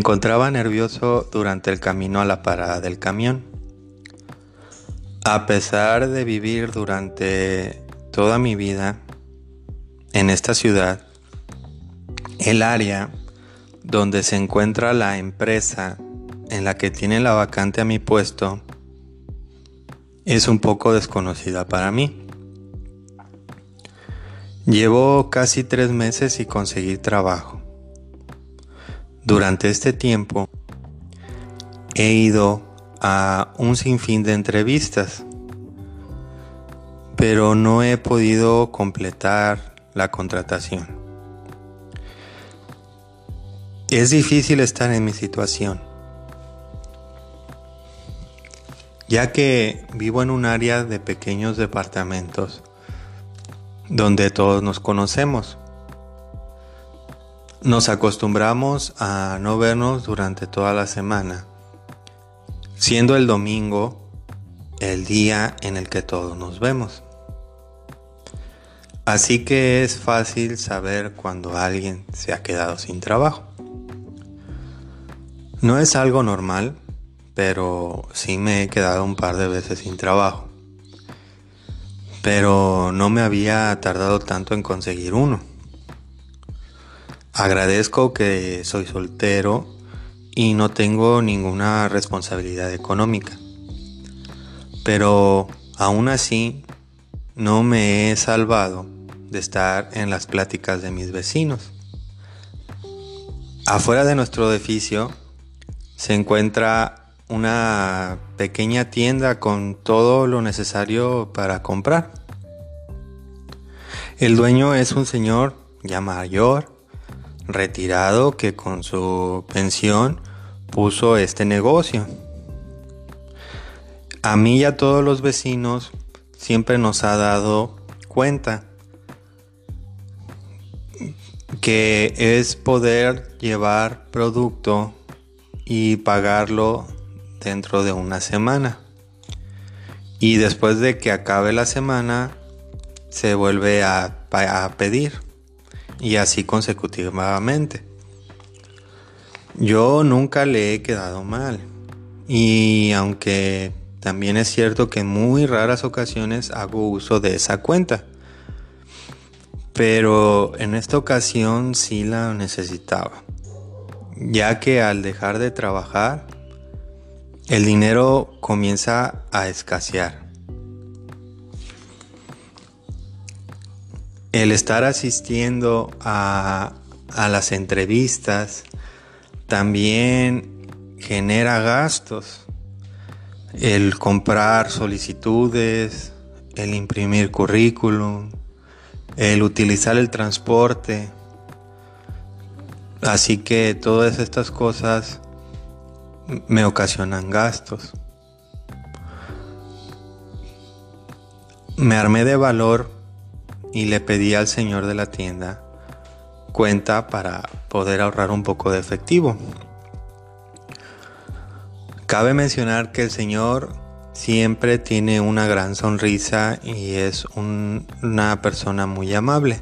Encontraba nervioso durante el camino a la parada del camión. A pesar de vivir durante toda mi vida en esta ciudad, el área donde se encuentra la empresa en la que tiene la vacante a mi puesto es un poco desconocida para mí. Llevo casi tres meses y conseguí trabajo. Durante este tiempo he ido a un sinfín de entrevistas, pero no he podido completar la contratación. Es difícil estar en mi situación, ya que vivo en un área de pequeños departamentos donde todos nos conocemos. Nos acostumbramos a no vernos durante toda la semana, siendo el domingo el día en el que todos nos vemos. Así que es fácil saber cuando alguien se ha quedado sin trabajo. No es algo normal, pero sí me he quedado un par de veces sin trabajo. Pero no me había tardado tanto en conseguir uno. Agradezco que soy soltero y no tengo ninguna responsabilidad económica. Pero aún así no me he salvado de estar en las pláticas de mis vecinos. Afuera de nuestro edificio se encuentra una pequeña tienda con todo lo necesario para comprar. El dueño es un señor ya mayor retirado que con su pensión puso este negocio. A mí y a todos los vecinos siempre nos ha dado cuenta que es poder llevar producto y pagarlo dentro de una semana. Y después de que acabe la semana, se vuelve a, pedir y así consecutivamente. Yo nunca le he quedado mal y aunque también es cierto que en muy raras ocasiones hago uso de esa cuenta. Pero en esta ocasión sí la necesitaba. Ya que al dejar de trabajar, el dinero comienza a escasear. El estar asistiendo a, las entrevistas también genera gastos. El comprar solicitudes, el imprimir currículum, el utilizar el transporte. Así que todas estas cosas me ocasionan gastos. Me armé de valor y le pedí al señor de la tienda cuenta para poder ahorrar un poco de efectivo. Cabe mencionar que el señor siempre tiene una gran sonrisa y es una persona muy amable.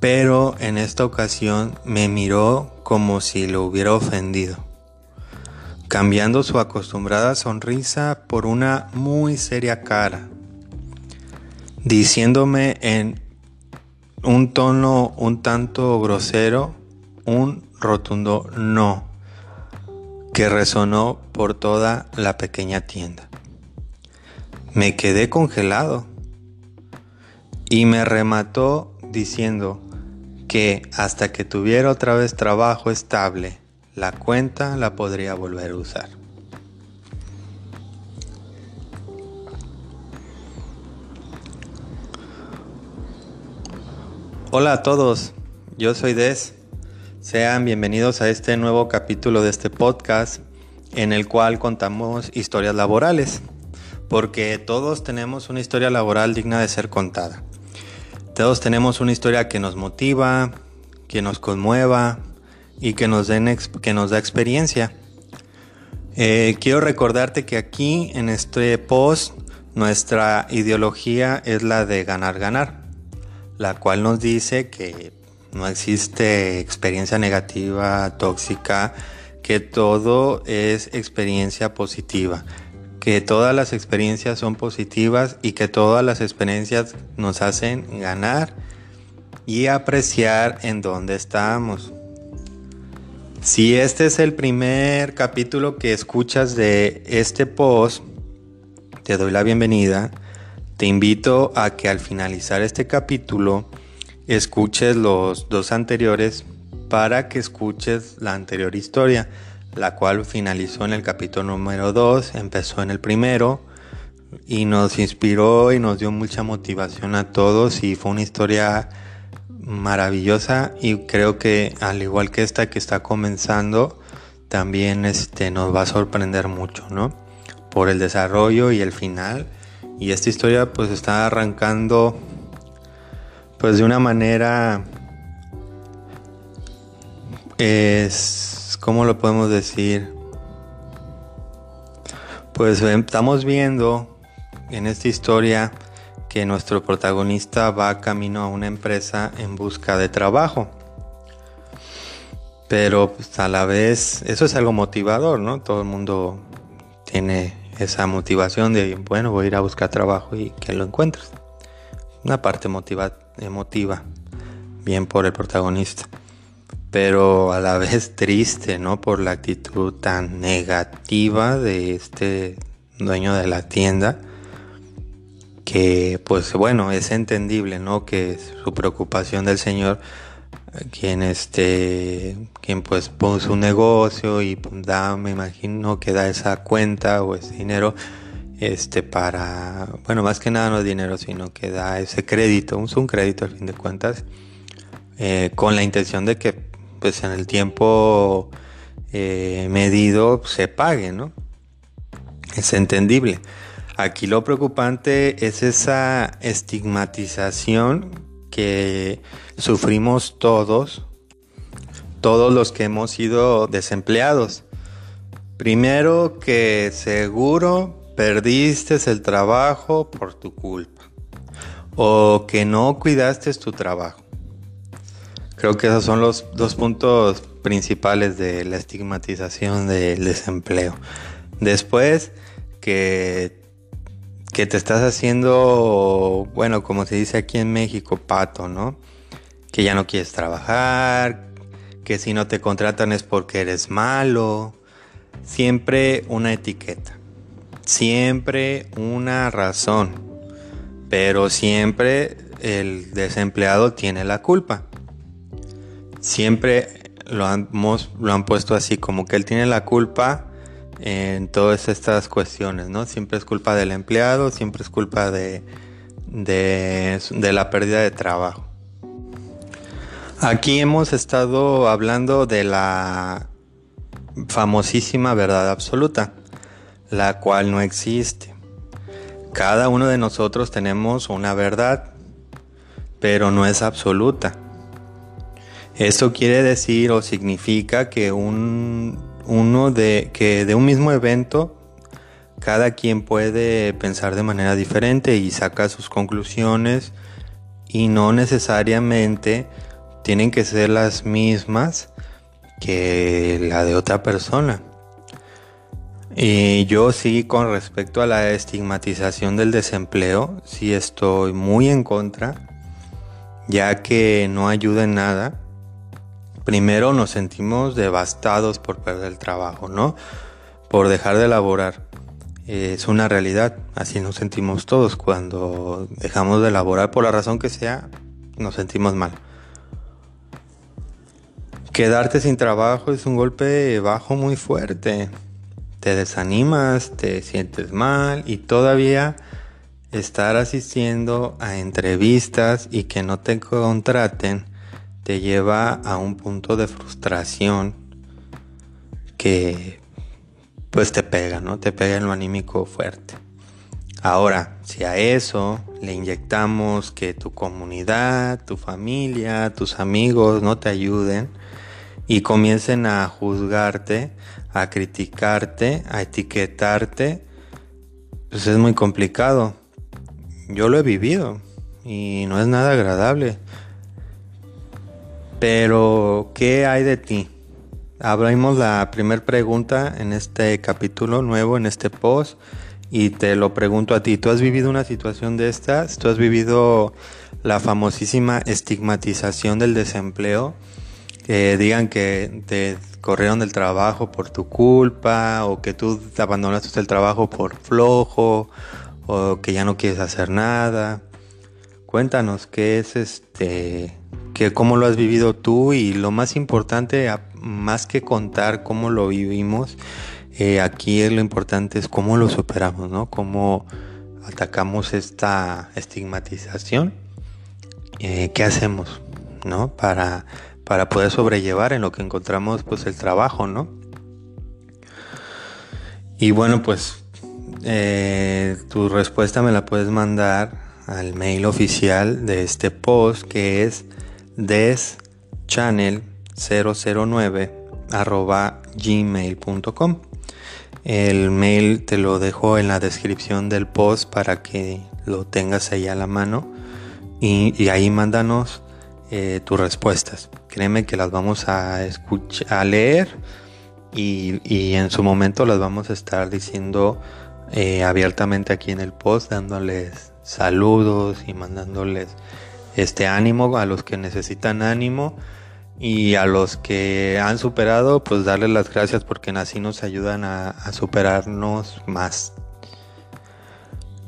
Pero en esta ocasión me miró como si lo hubiera ofendido, cambiando su acostumbrada sonrisa por una muy seria cara diciéndome en un tono un tanto grosero un rotundo no que resonó por toda la pequeña tienda. Me quedé congelado y me remató diciendo que hasta que tuviera otra vez trabajo estable, la cuenta la podría volver a usar. Hola a todos, yo soy Des. Sean bienvenidos a este nuevo capítulo de este podcast en el cual contamos historias laborales, porque todos tenemos una historia laboral digna de ser contada. Todos tenemos una historia que nos motiva, que nos conmueva y que nos, que nos da experiencia. Eh, quiero recordarte que aquí en este post nuestra ideología es la de ganar, ganar la cual nos dice que no existe experiencia negativa, tóxica, que todo es experiencia positiva, que todas las experiencias son positivas y que todas las experiencias nos hacen ganar y apreciar en dónde estamos. Si este es el primer capítulo que escuchas de este post, te doy la bienvenida. Te invito a que al finalizar este capítulo escuches los dos anteriores para que escuches la anterior historia, la cual finalizó en el capítulo número 2, empezó en el primero y nos inspiró y nos dio mucha motivación a todos y fue una historia maravillosa y creo que al igual que esta que está comenzando, también este, nos va a sorprender mucho, ¿no? Por el desarrollo y el final. Y esta historia pues está arrancando pues de una manera es ¿cómo lo podemos decir? Pues estamos viendo en esta historia que nuestro protagonista va camino a una empresa en busca de trabajo. Pero pues, a la vez, eso es algo motivador, ¿no? Todo el mundo tiene esa motivación de, bueno, voy a ir a buscar trabajo y que lo encuentres. Una parte motiva, emotiva, bien por el protagonista. Pero a la vez triste, ¿no? Por la actitud tan negativa de este dueño de la tienda que pues bueno, es entendible, ¿no? Que su preocupación del Señor, quien este, quien pues puso un negocio y da, me imagino que da esa cuenta o ese dinero, este, para, bueno, más que nada no es dinero, sino que da ese crédito, un crédito al fin de cuentas, eh, con la intención de que pues en el tiempo eh, medido se pague, ¿no? Es entendible. Aquí lo preocupante es esa estigmatización que sufrimos todos, todos los que hemos sido desempleados. Primero que seguro perdiste el trabajo por tu culpa o que no cuidaste tu trabajo. Creo que esos son los dos puntos principales de la estigmatización del desempleo. Después que que te estás haciendo, bueno, como se dice aquí en México, pato, ¿no? Que ya no quieres trabajar, que si no te contratan es porque eres malo. Siempre una etiqueta, siempre una razón, pero siempre el desempleado tiene la culpa. Siempre lo han, puesto así, como que él tiene la culpa en todas estas cuestiones, ¿no? Siempre es culpa del empleado, siempre es culpa de, la pérdida de trabajo. Aquí hemos estado hablando de la famosísima verdad absoluta, la cual no existe. Cada uno de nosotros tenemos una verdad, pero no es absoluta. Eso quiere decir o significa que un uno de que de un mismo evento cada quien puede pensar de manera diferente y saca sus conclusiones y no necesariamente tienen que ser las mismas que la de otra persona. Y yo sí con respecto a la estigmatización del desempleo, sí estoy muy en contra, ya que no ayuda en nada primero nos sentimos devastados por perder el trabajo, ¿no? Por dejar de laborar. Es una realidad, así nos sentimos todos. Cuando dejamos de laborar por la razón que sea, nos sentimos mal. Quedarte sin trabajo es un golpe bajo muy fuerte. Te desanimas, te sientes mal y todavía estar asistiendo a entrevistas y que no te contraten te lleva a un punto de frustración que pues te pega, ¿no? Te pega en lo anímico fuerte. Ahora, si a eso le inyectamos que tu comunidad, tu familia, tus amigos no te ayuden y comiencen a juzgarte, a criticarte, a etiquetarte, pues es muy complicado. Yo lo he vivido y no es nada agradable. Pero, ¿qué hay de ti? Abrimos la primera pregunta en este capítulo nuevo, en este post, y te lo pregunto a ti. ¿Tú has vivido una situación de estas? ¿Tú has vivido la famosísima estigmatización del desempleo? Digan que te corrieron del trabajo por tu culpa, o que tú te abandonaste el trabajo por flojo, o que ya no quieres hacer nada. Cuéntanos qué es este, que cómo lo has vivido tú y lo más importante, más que contar cómo lo vivimos, eh, aquí lo importante es cómo lo superamos, ¿no? Cómo atacamos esta estigmatización, eh, qué hacemos, ¿no? Para, para poder sobrellevar en lo que encontramos, pues el trabajo, ¿no? Y bueno, pues eh, tu respuesta me la puedes mandar al mail oficial de este post que es deschannel009 arroba gmail.com el mail te lo dejo en la descripción del post para que lo tengas ahí a la mano y, ahí mándanos eh, tus respuestas créeme que las vamos a escuchar a leer y, y, en su momento las vamos a estar diciendo eh, abiertamente aquí en el post dándoles saludos y mandándoles este ánimo a los que necesitan ánimo y a los que han superado pues darles las gracias porque así nos ayudan a, a superarnos más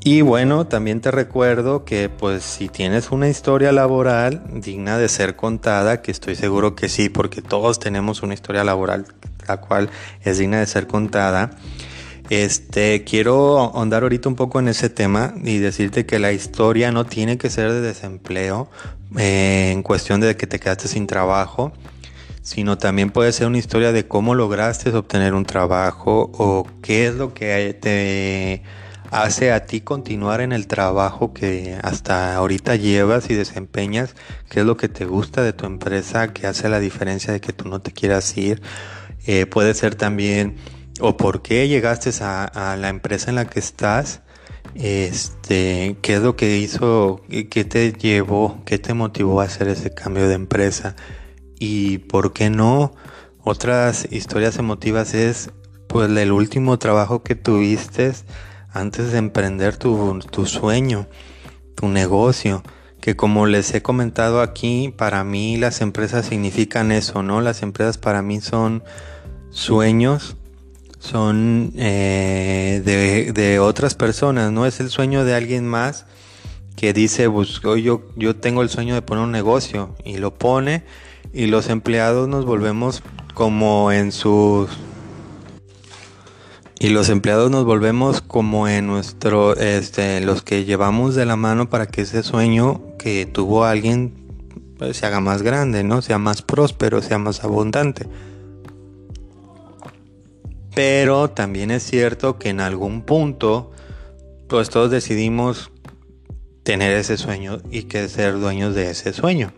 y bueno, también te recuerdo que pues si tienes una historia laboral digna de ser contada, que estoy seguro que sí, porque todos tenemos una historia laboral la cual es digna de ser contada, este, quiero ahondar ahorita un poco en ese tema y decirte que la historia no tiene que ser de desempleo eh, en cuestión de que te quedaste sin trabajo, sino también puede ser una historia de cómo lograste obtener un trabajo o qué es lo que te hace a ti continuar en el trabajo que hasta ahorita llevas y desempeñas, qué es lo que te gusta de tu empresa, que hace la diferencia de que tú no te quieras ir. Eh, puede ser también o por qué llegaste a, la empresa en la que estás, este, qué es lo que hizo, qué te llevó, qué te motivó a hacer ese cambio de empresa y por qué no. Otras historias emotivas es pues el último trabajo que tuviste antes de emprender tu, sueño, tu negocio que como les he comentado aquí, para mí las empresas significan eso, ¿no? Las empresas para mí son sueños son eh, de, otras personas, no es el sueño de alguien más que dice, pues, yo, yo tengo el sueño de poner un negocio y lo pone y los empleados nos volvemos como en sus... Y los empleados nos volvemos como en nuestro, este, los que llevamos de la mano para que ese sueño que tuvo alguien pues, se haga más grande, ¿no? Sea más próspero, sea más abundante. Pero también es cierto que en algún punto, pues todos decidimos tener ese sueño y que ser dueños de ese sueño.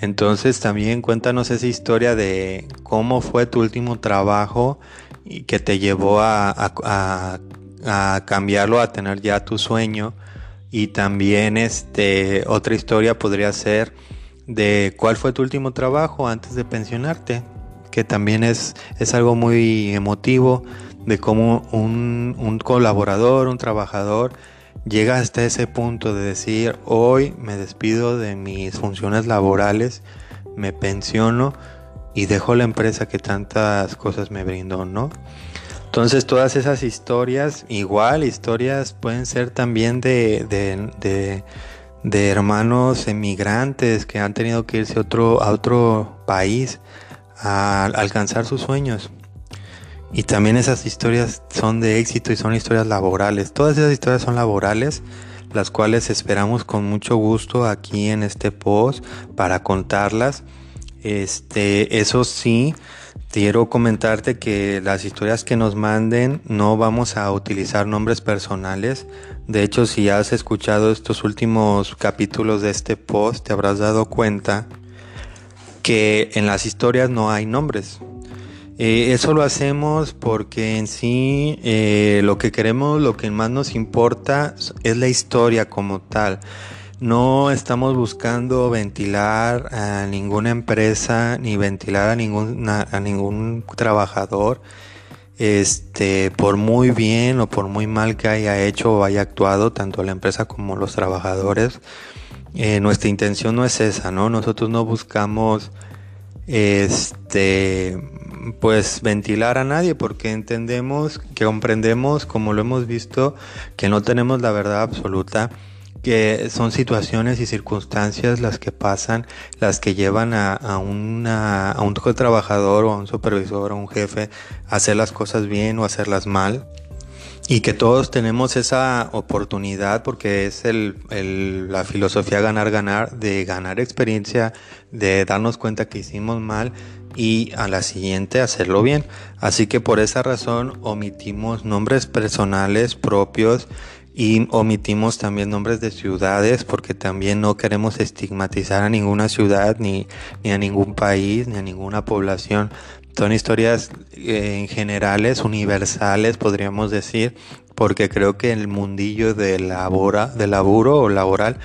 Entonces también cuéntanos esa historia de cómo fue tu último trabajo y que te llevó a, cambiarlo a tener ya tu sueño. Y también este, otra historia podría ser de cuál fue tu último trabajo antes de pensionarte que también es, es algo muy emotivo de cómo un, un colaborador, un trabajador, llega hasta ese punto de decir, hoy me despido de mis funciones laborales, me pensiono y dejo la empresa que tantas cosas me brindó, ¿no? Entonces todas esas historias, igual historias pueden ser también de, de, de, de hermanos emigrantes que han tenido que irse otro, a otro país a alcanzar sus sueños. Y también esas historias son de éxito y son historias laborales. Todas esas historias son laborales, las cuales esperamos con mucho gusto aquí en este post para contarlas. Este, eso sí, quiero comentarte que las historias que nos manden no vamos a utilizar nombres personales. De hecho, si has escuchado estos últimos capítulos de este post, te habrás dado cuenta que en las historias no hay nombres. Eh, eso lo hacemos porque en sí eh, lo que queremos, lo que más nos importa es la historia como tal. No estamos buscando ventilar a ninguna empresa ni ventilar a ningún, a ningún trabajador este, por muy bien o por muy mal que haya hecho o haya actuado tanto la empresa como los trabajadores, eh, nuestra intención no es esa, ¿no? Nosotros no buscamos, este, pues ventilar a nadie porque entendemos, que comprendemos, como lo hemos visto, que no tenemos la verdad absoluta que son situaciones y circunstancias las que pasan, las que llevan a, a, a un trabajador o a un supervisor o a un jefe a hacer las cosas bien o hacerlas mal. Y que todos tenemos esa oportunidad porque es la filosofía ganar-ganar, de ganar experiencia, de darnos cuenta que hicimos mal y a la siguiente hacerlo bien. Así que por esa razón omitimos nombres personales propios y omitimos también nombres de ciudades porque también no queremos estigmatizar a ninguna ciudad ni, ni a ningún país ni a ninguna población. Son historias eh, en generales, universales, podríamos decir, porque creo que el mundillo de, labora, de laburo o laboral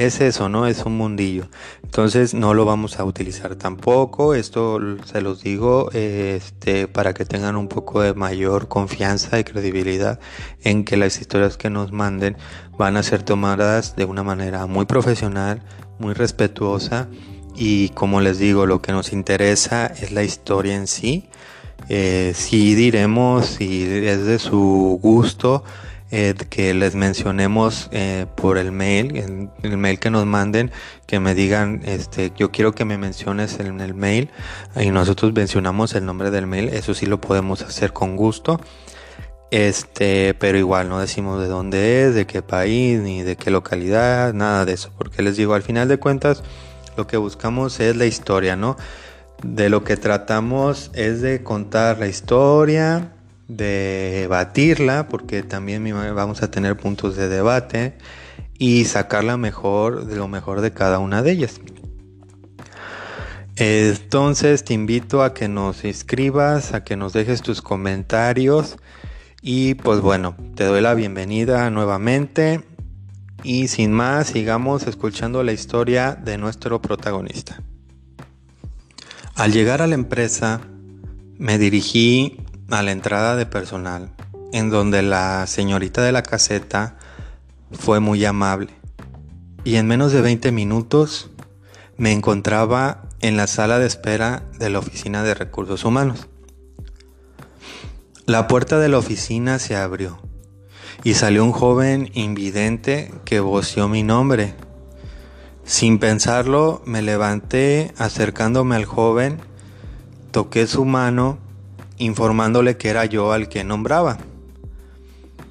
es eso, ¿no? Es un mundillo. Entonces no lo vamos a utilizar tampoco. Esto se los digo este, para que tengan un poco de mayor confianza y credibilidad en que las historias que nos manden van a ser tomadas de una manera muy profesional, muy respetuosa y como les digo, lo que nos interesa es la historia en sí. Eh, si diremos si es de su gusto, eh, que les mencionemos eh, por el mail, el, mail que nos manden, que me digan, este, yo quiero que me menciones en el mail y nosotros mencionamos el nombre del mail, eso sí lo podemos hacer con gusto. Este, pero igual no decimos de dónde es, de qué país, ni de qué localidad, nada de eso, porque les digo, al final de cuentas, lo que buscamos es la historia, ¿no? De lo que tratamos es de contar la historia, de batirla, porque también vamos a tener puntos de debate y sacarla mejor de lo mejor de cada una de ellas. Entonces te invito a que nos inscribas, a que nos dejes tus comentarios y pues bueno, te doy la bienvenida nuevamente y sin más sigamos escuchando la historia de nuestro protagonista. Al llegar a la empresa me dirigí a la entrada de personal, en donde la señorita de la caseta fue muy amable. Y en menos de 20 minutos me encontraba en la sala de espera de la oficina de recursos humanos. La puerta de la oficina se abrió y salió un joven invidente que voció mi nombre. Sin pensarlo, me levanté acercándome al joven, toqué su mano informándole que era yo al que nombraba.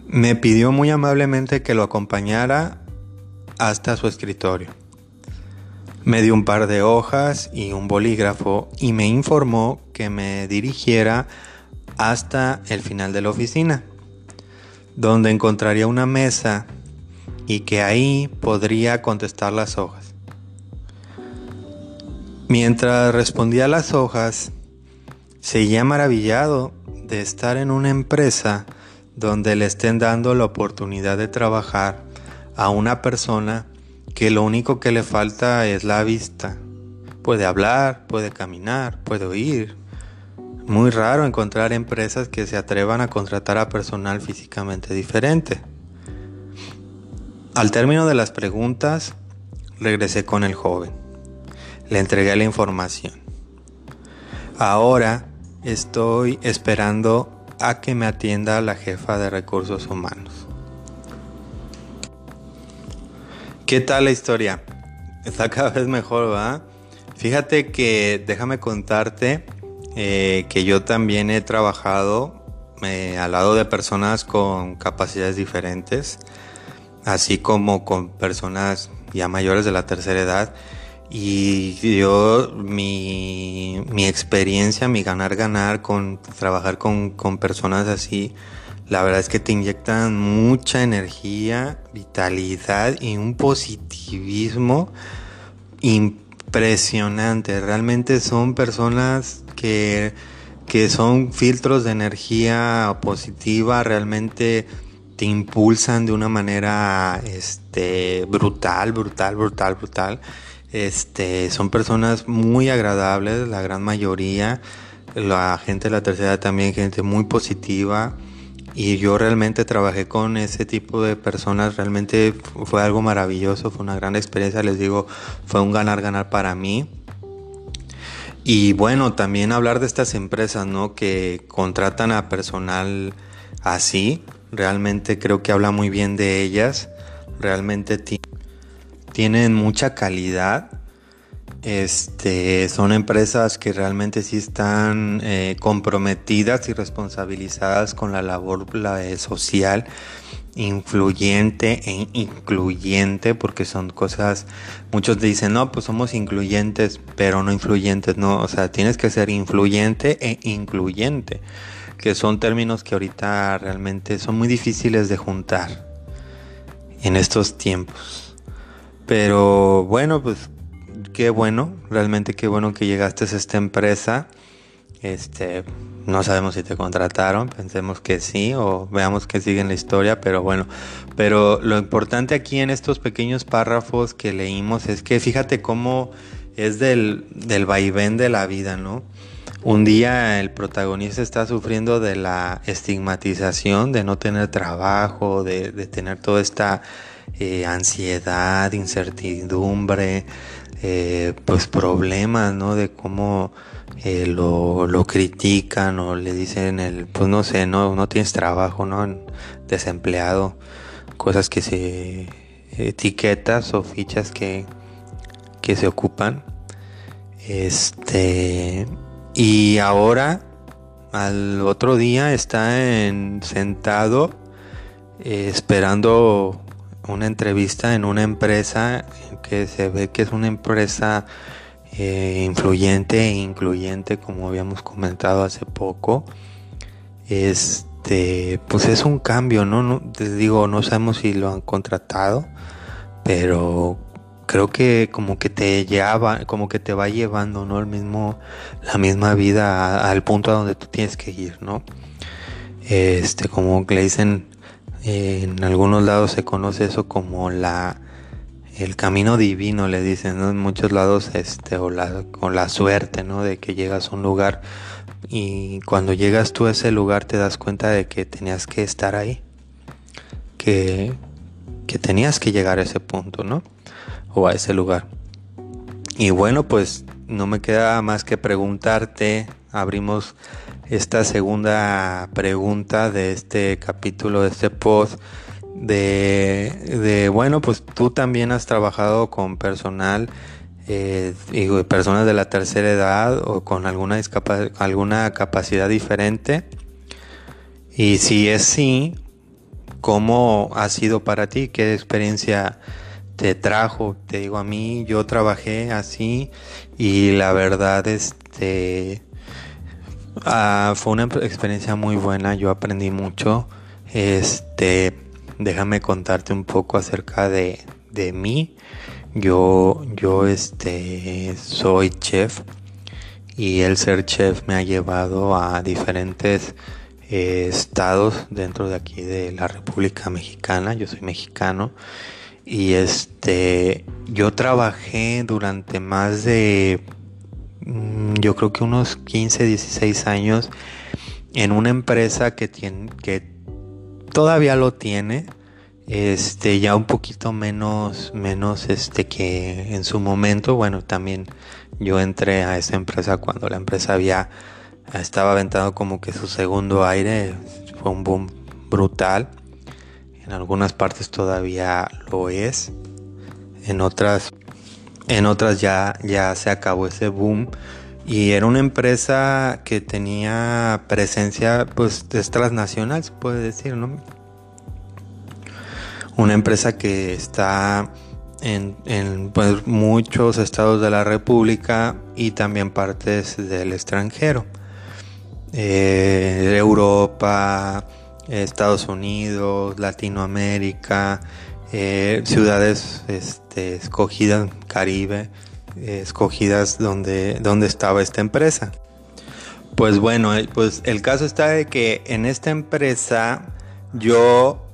Me pidió muy amablemente que lo acompañara hasta su escritorio. Me dio un par de hojas y un bolígrafo y me informó que me dirigiera hasta el final de la oficina, donde encontraría una mesa y que ahí podría contestar las hojas. Mientras respondía las hojas, Seguía maravillado de estar en una empresa donde le estén dando la oportunidad de trabajar a una persona que lo único que le falta es la vista. Puede hablar, puede caminar, puede oír. Muy raro encontrar empresas que se atrevan a contratar a personal físicamente diferente. Al término de las preguntas, regresé con el joven. Le entregué la información. Ahora Estoy esperando a que me atienda la jefa de recursos humanos. ¿Qué tal la historia? Está cada vez mejor, ¿va? Fíjate que déjame contarte eh, que yo también he trabajado eh, al lado de personas con capacidades diferentes, así como con personas ya mayores de la tercera edad y yo, mi, mi experiencia, mi ganar, ganar con trabajar con, con personas así, la verdad es que te inyectan mucha energía, vitalidad y un positivismo impresionante. Realmente son personas que, que son filtros de energía positiva, realmente te impulsan de una manera este, brutal, brutal, brutal, brutal. Este, son personas muy agradables, la gran mayoría. La gente de la tercera también, gente muy positiva. Y yo realmente trabajé con ese tipo de personas, realmente fue algo maravilloso, fue una gran experiencia, les digo, fue un ganar-ganar para mí. Y bueno, también hablar de estas empresas, ¿no? Que contratan a personal así, realmente creo que habla muy bien de ellas, realmente tienen mucha calidad. Este, son empresas que realmente sí están eh, comprometidas y responsabilizadas con la labor social, influyente e incluyente, porque son cosas, muchos dicen, no, pues somos incluyentes, pero no influyentes, no, o sea, tienes que ser influyente e incluyente que son términos que ahorita realmente son muy difíciles de juntar en estos tiempos. Pero bueno, pues qué bueno, realmente qué bueno que llegaste a esta empresa. Este, no sabemos si te contrataron, pensemos que sí o veamos que sigue en la historia, pero bueno, pero lo importante aquí en estos pequeños párrafos que leímos es que fíjate cómo es del, del vaivén de la vida, ¿no? Un día el protagonista está sufriendo de la estigmatización, de no tener trabajo, de, tener toda esta eh, ansiedad, incertidumbre, eh, pues problemas, ¿no? De cómo eh, lo, lo, critican o le dicen el, pues no sé, no, no tienes trabajo, ¿no? Desempleado, cosas que se, etiquetas o fichas que, que se ocupan. Este, y ahora, al otro día, está en, sentado esperando una entrevista en una empresa que se ve que es una empresa eh, influyente e incluyente, como habíamos comentado hace poco. Este, pues es un cambio, ¿no? no te digo, no sabemos si lo han contratado, pero creo que como que te lleva, como que te va llevando, ¿no? El mismo, la misma vida al punto a donde tú tienes que ir, ¿no? Este, como le dicen, en algunos lados se conoce eso como la, el camino divino, le dicen, ¿no? En muchos lados, este, o la, con la suerte, ¿no? De que llegas a un lugar y cuando llegas tú a ese lugar te das cuenta de que tenías que estar ahí, que, que tenías que llegar a ese punto, ¿no? o a ese lugar. Y bueno, pues no me queda más que preguntarte, abrimos esta segunda pregunta de este capítulo, de este post, de, de bueno, pues tú también has trabajado con personal eh, y personas de la tercera edad o con alguna, alguna capacidad diferente. Y si es sí, ¿cómo ha sido para ti? ¿Qué experiencia te trajo. Te digo, a mí yo trabajé así y la verdad este ah, fue una experiencia muy buena. Yo aprendí mucho. Este, déjame contarte un poco acerca de, de mí. Yo, yo este, soy chef y el ser chef me ha llevado a diferentes estados dentro de aquí de la República Mexicana. Yo soy mexicano y este, yo trabajé durante más de, yo creo que unos 15, 16 años en una empresa que tiene, que todavía lo tiene, este, ya un poquito menos, menos este que en su momento, bueno, también yo entré a esa empresa cuando la empresa había, estaba aventando como que su segundo aire, fue un boom brutal. En algunas partes todavía lo es. En otras, en otras ya, ya se acabó ese boom. Y era una empresa que tenía presencia, pues, es transnacional, se puede decir, ¿no? Una empresa que está en, en pues, muchos estados de la República y también partes del extranjero. Eh, Europa, Estados Unidos, Latinoamérica, eh, ciudades este, escogidas, Caribe, eh, escogidas donde, donde estaba esta empresa. Pues bueno, eh, pues el caso está de que en esta empresa yo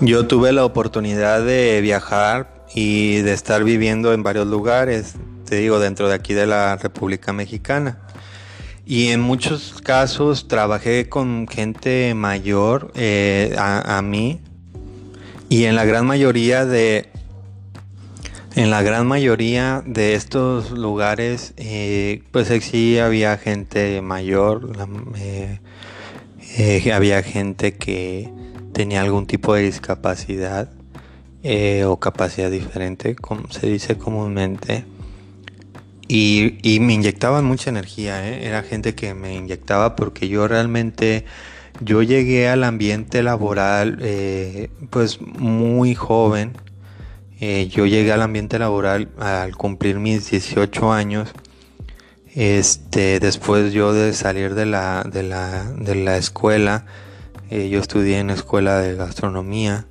Yo tuve la oportunidad de viajar y de estar viviendo en varios lugares, te digo, dentro de aquí de la República Mexicana. Y en muchos casos trabajé con gente mayor a, mí y en la gran mayoría de en la gran mayoría de estos lugares eh, pues sí había gente mayor eh, había gente que tenía algún tipo de discapacidad o capacidad diferente como se dice comúnmente y, me inyectaban mucha energía, ¿eh? era gente que me inyectaba porque yo realmente, yo llegué al ambiente laboral eh, pues muy joven, eh, yo llegué al ambiente laboral al cumplir mis 18 años, este, después yo de salir de la, de la, de la escuela, yo estudié en la escuela de gastronomía,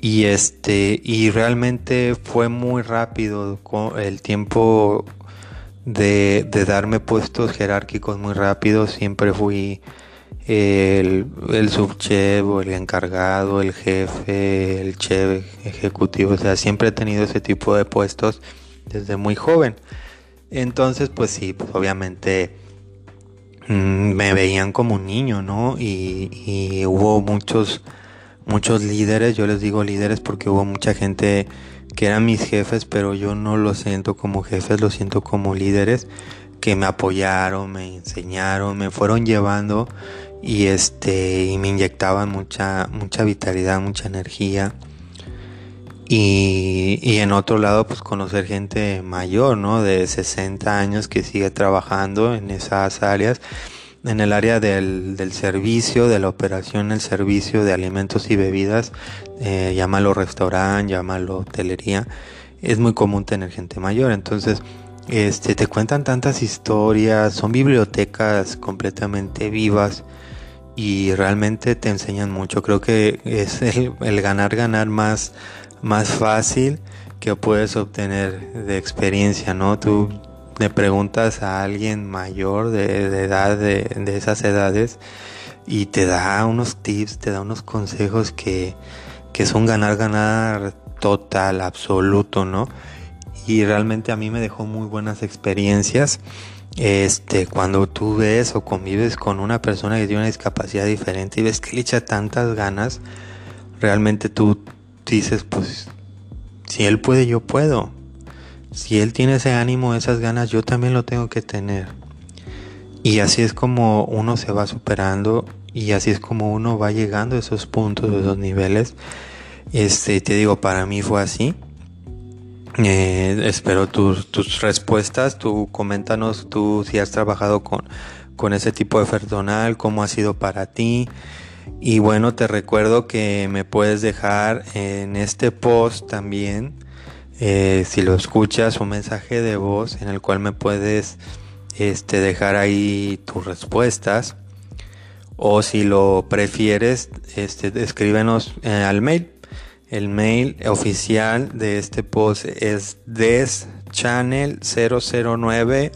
y este y realmente fue muy rápido el tiempo de, darme puestos jerárquicos muy rápido. Siempre fui el, el subchef o el encargado, el jefe, el chef ejecutivo. O sea, siempre he tenido ese tipo de puestos desde muy joven. Entonces, pues sí, pues obviamente mm, me veían como un niño, ¿no? Y, y hubo muchos, muchos líderes, yo les digo líderes porque hubo mucha gente que eran mis jefes, pero yo no los siento como jefes, los siento como líderes que me apoyaron, me enseñaron, me fueron llevando y este y me inyectaban mucha mucha vitalidad, mucha energía. Y, y, en otro lado, pues conocer gente mayor, ¿no? De 60 años que sigue trabajando en esas áreas en el área del, servicio, de la operación, el servicio de alimentos y bebidas, eh, llámalo restaurante, llámalo hotelería, es muy común tener gente mayor. Entonces, este, te cuentan tantas historias, son bibliotecas completamente vivas y realmente te enseñan mucho. Creo que es el, el ganar, ganar más, más fácil que puedes obtener de experiencia, ¿no? Tú le preguntas a alguien mayor de, edad, de, esas edades, y te da unos tips, te da unos consejos que, que son ganar, ganar total, absoluto, ¿no? Y realmente a mí me dejó muy buenas experiencias. Este, cuando tú ves o convives con una persona que tiene una discapacidad diferente y ves que le echa tantas ganas, realmente tú dices, pues, si él puede, yo puedo. Si él tiene ese ánimo, esas ganas, yo también lo tengo que tener. Y así es como uno se va superando y así es como uno va llegando a esos puntos, a esos niveles. Este, te digo, para mí fue así. Eh, espero tus, tus respuestas. Tú coméntanos tú si has trabajado con, con ese tipo de personal, cómo ha sido para ti. Y bueno, te recuerdo que me puedes dejar en este post también eh, si lo escuchas, un mensaje de voz en el cual me puedes este, dejar ahí tus respuestas. O si lo prefieres, este, escríbenos eh, al mail. El mail oficial de este post es deschannel009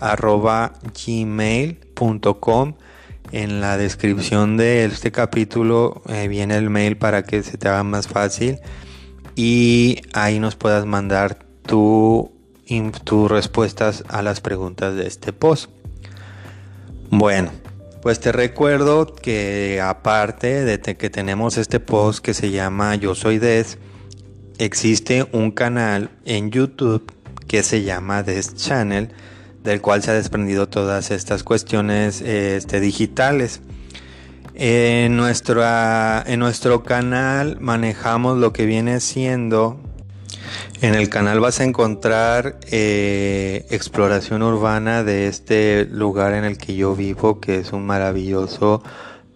arroba gmail.com. En la descripción de este capítulo eh, viene el mail para que se te haga más fácil y ahí nos puedas mandar tus respuestas a las preguntas de este post. Bueno, pues te recuerdo que aparte de que tenemos este post que se llama Yo Soy Des, existe un canal en YouTube que se llama Des Channel, del cual se ha desprendido todas estas cuestiones este, digitales. En, en nuestro canal manejamos lo que viene siendo. En el canal vas a encontrar eh, exploración urbana de este lugar en el que yo vivo, que es un maravilloso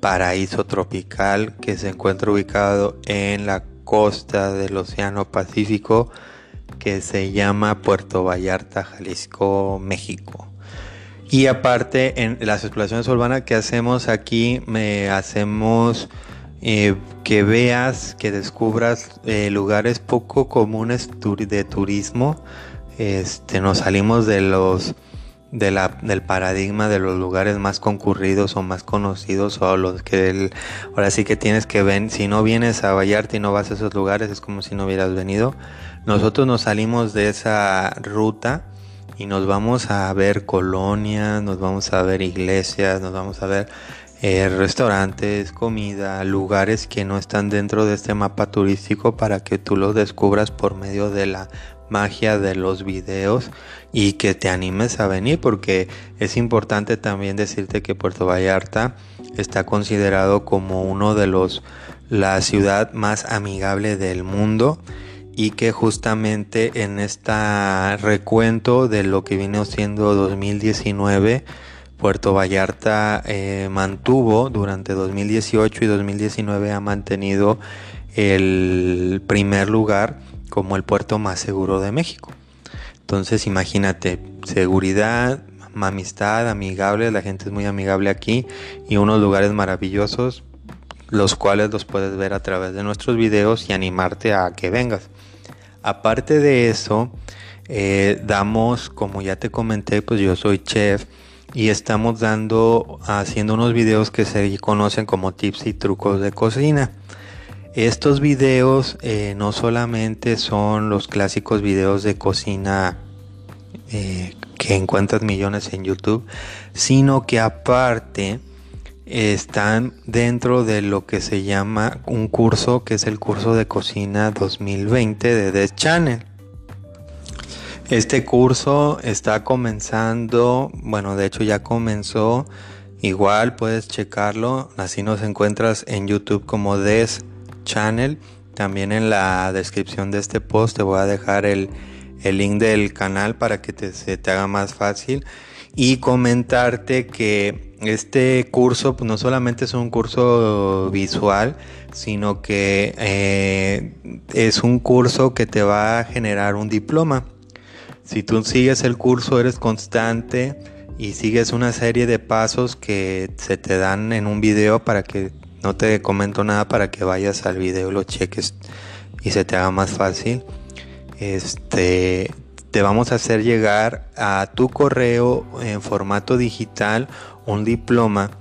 paraíso tropical que se encuentra ubicado en la costa del Océano Pacífico, que se llama Puerto Vallarta, Jalisco, México. Y aparte, en las exploraciones urbanas que hacemos aquí, me hacemos eh, que veas, que descubras eh, lugares poco comunes de turismo. Este, nos salimos de los de la, del paradigma de los lugares más concurridos o más conocidos o los que ahora sí que tienes que ver, si no vienes a Vallarta y no vas a esos lugares es como si no hubieras venido. Nosotros nos salimos de esa ruta y nos vamos a ver colonias, nos vamos a ver iglesias, nos vamos a ver eh, restaurantes, comida, lugares que no están dentro de este mapa turístico para que tú los descubras por medio de la magia de los videos y que te animes a venir porque es importante también decirte que Puerto Vallarta está considerado como uno de los la ciudad más amigable del mundo y que justamente en este recuento de lo que viene siendo 2019 Puerto Vallarta eh, mantuvo durante 2018 y 2019 ha mantenido el primer lugar como el puerto más seguro de México. Entonces imagínate, seguridad, amistad, amigable, la gente es muy amigable aquí y unos lugares maravillosos, los cuales los puedes ver a través de nuestros videos y animarte a que vengas. Aparte de eso, eh, damos, como ya te comenté, pues yo soy chef y estamos dando, haciendo unos videos que se conocen como tips y trucos de cocina. Estos videos eh, no solamente son los clásicos videos de cocina eh, que encuentras millones en YouTube, sino que aparte están dentro de lo que se llama un curso que es el curso de cocina 2020 de The Channel. Este curso está comenzando, bueno, de hecho ya comenzó. Igual puedes checarlo, así nos encuentras en YouTube como Des channel. También en la descripción de este post te voy a dejar el, link del canal para que te, se te haga más fácil. Y comentarte que este curso pues, no solamente es un curso visual, sino que eh, es un curso que te va a generar un diploma. Si tú sigues el curso, eres constante y sigues una serie de pasos que se te dan en un video para que no te comento nada para que vayas al video, lo cheques y se te haga más fácil. Este, te vamos a hacer llegar a tu correo en formato digital un diploma,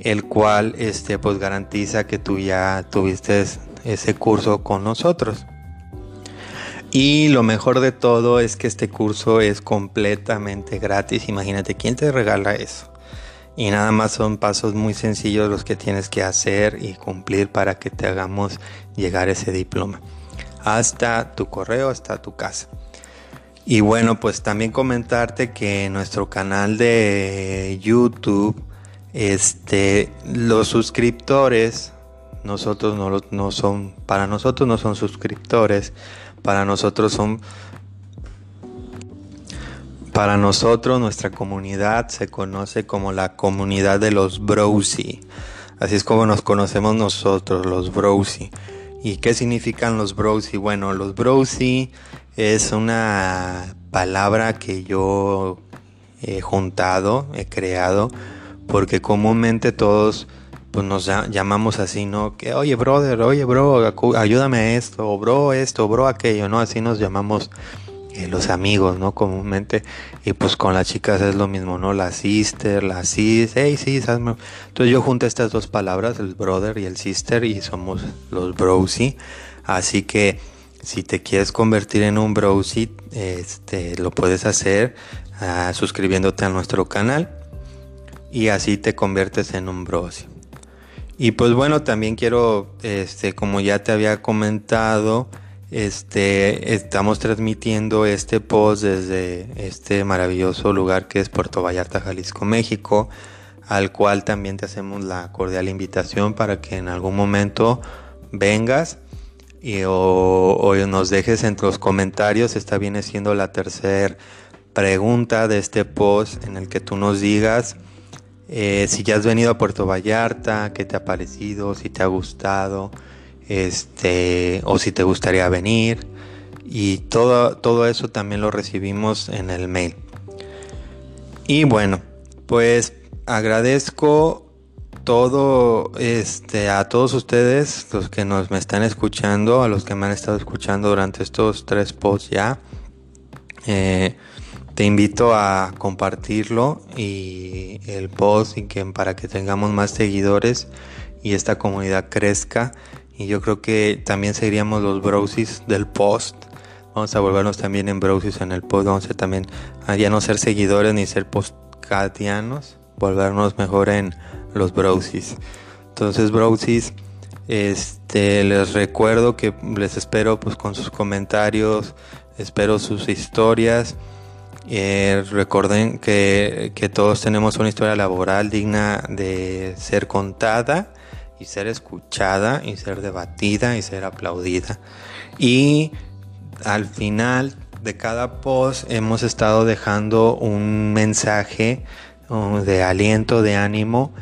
el cual este, pues garantiza que tú ya tuviste ese curso con nosotros. Y lo mejor de todo es que este curso es completamente gratis. Imagínate, ¿quién te regala eso? Y nada más son pasos muy sencillos los que tienes que hacer y cumplir para que te hagamos llegar ese diploma. Hasta tu correo, hasta tu casa. Y bueno, pues también comentarte que nuestro canal de YouTube, este, los suscriptores, nosotros no, no son, para nosotros no son suscriptores, para nosotros son para nosotros, nuestra comunidad se conoce como la comunidad de los Browsy. Así es como nos conocemos nosotros, los Browsy. ¿Y qué significan los Browsy? Bueno, los Browsy es una palabra que yo he juntado, he creado, porque comúnmente todos pues nos llamamos así, ¿no? Que oye, brother, oye, bro, ayúdame a esto, o bro, esto, bro, aquello, ¿no? Así nos llamamos eh, los amigos, ¿no? Comúnmente. Y pues con las chicas es lo mismo, ¿no? La sister, la sis, hey, sis, hazme. Entonces yo junté estas dos palabras, el brother y el sister, y somos los brosy. Así que si te quieres convertir en un brosy, este, lo puedes hacer uh, suscribiéndote a nuestro canal. Y así te conviertes en un brosy. Y pues bueno, también quiero, este, como ya te había comentado, este, estamos transmitiendo este post desde este maravilloso lugar que es Puerto Vallarta, Jalisco, México, al cual también te hacemos la cordial invitación para que en algún momento vengas y, o, nos dejes en los comentarios. Esta viene siendo la tercera pregunta de este post en el que tú nos digas eh, si ya has venido a Puerto Vallarta, qué te ha parecido, si te ha gustado este, o si te gustaría venir. Y todo, todo eso también lo recibimos en el mail. Y bueno, pues agradezco todo este a todos ustedes los que nos me están escuchando a los que me han estado escuchando durante estos tres posts ya eh, Te invito a compartirlo y el post y que para que tengamos más seguidores y esta comunidad crezca. Y yo creo que también seguiríamos los browsies del post. Vamos a volvernos también en browsies en el post. Vamos a también a ya no ser seguidores ni ser postcatianos. Volvernos mejor en los browsies. Entonces browsies, este, les recuerdo que les espero pues con sus comentarios. Espero sus historias. Eh, recuerden que, todos tenemos una historia laboral digna de ser contada y ser escuchada y ser debatida y ser aplaudida. Y al final de cada post hemos estado dejando un mensaje uh, de aliento, de ánimo.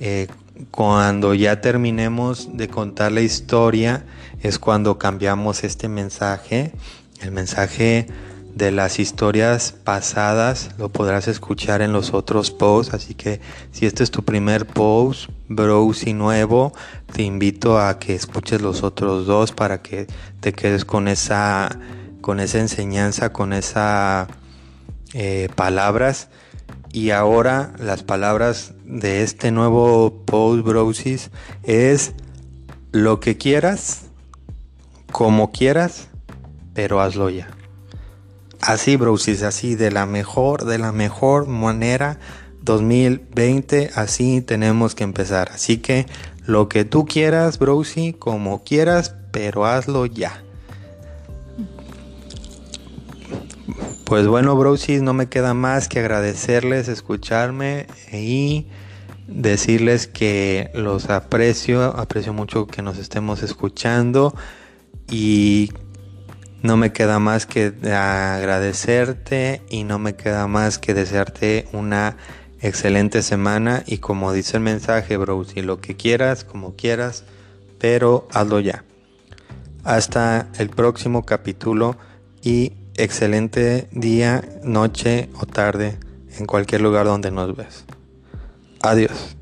Eh, cuando ya terminemos de contar la historia es cuando cambiamos este mensaje. El mensaje de las historias pasadas lo podrás escuchar en los otros posts. Así que si este es tu primer post, browse nuevo, te invito a que escuches los otros dos para que te quedes con esa, con esa enseñanza, con esas eh, palabras. Y ahora las palabras de este nuevo post browsis es lo que quieras, como quieras, pero hazlo ya. Así, brosis, así, de la mejor, de la mejor manera. 2020, así tenemos que empezar. Así que lo que tú quieras, Browsy, como quieras, pero hazlo ya. Pues bueno, Browsy, no me queda más que agradecerles, escucharme y decirles que los aprecio, aprecio mucho que nos estemos escuchando y no me queda más que agradecerte y no me queda más que desearte una excelente semana y como dice el mensaje, bro, si lo que quieras, como quieras, pero hazlo ya. Hasta el próximo capítulo y excelente día, noche o tarde en cualquier lugar donde nos ves. Adiós.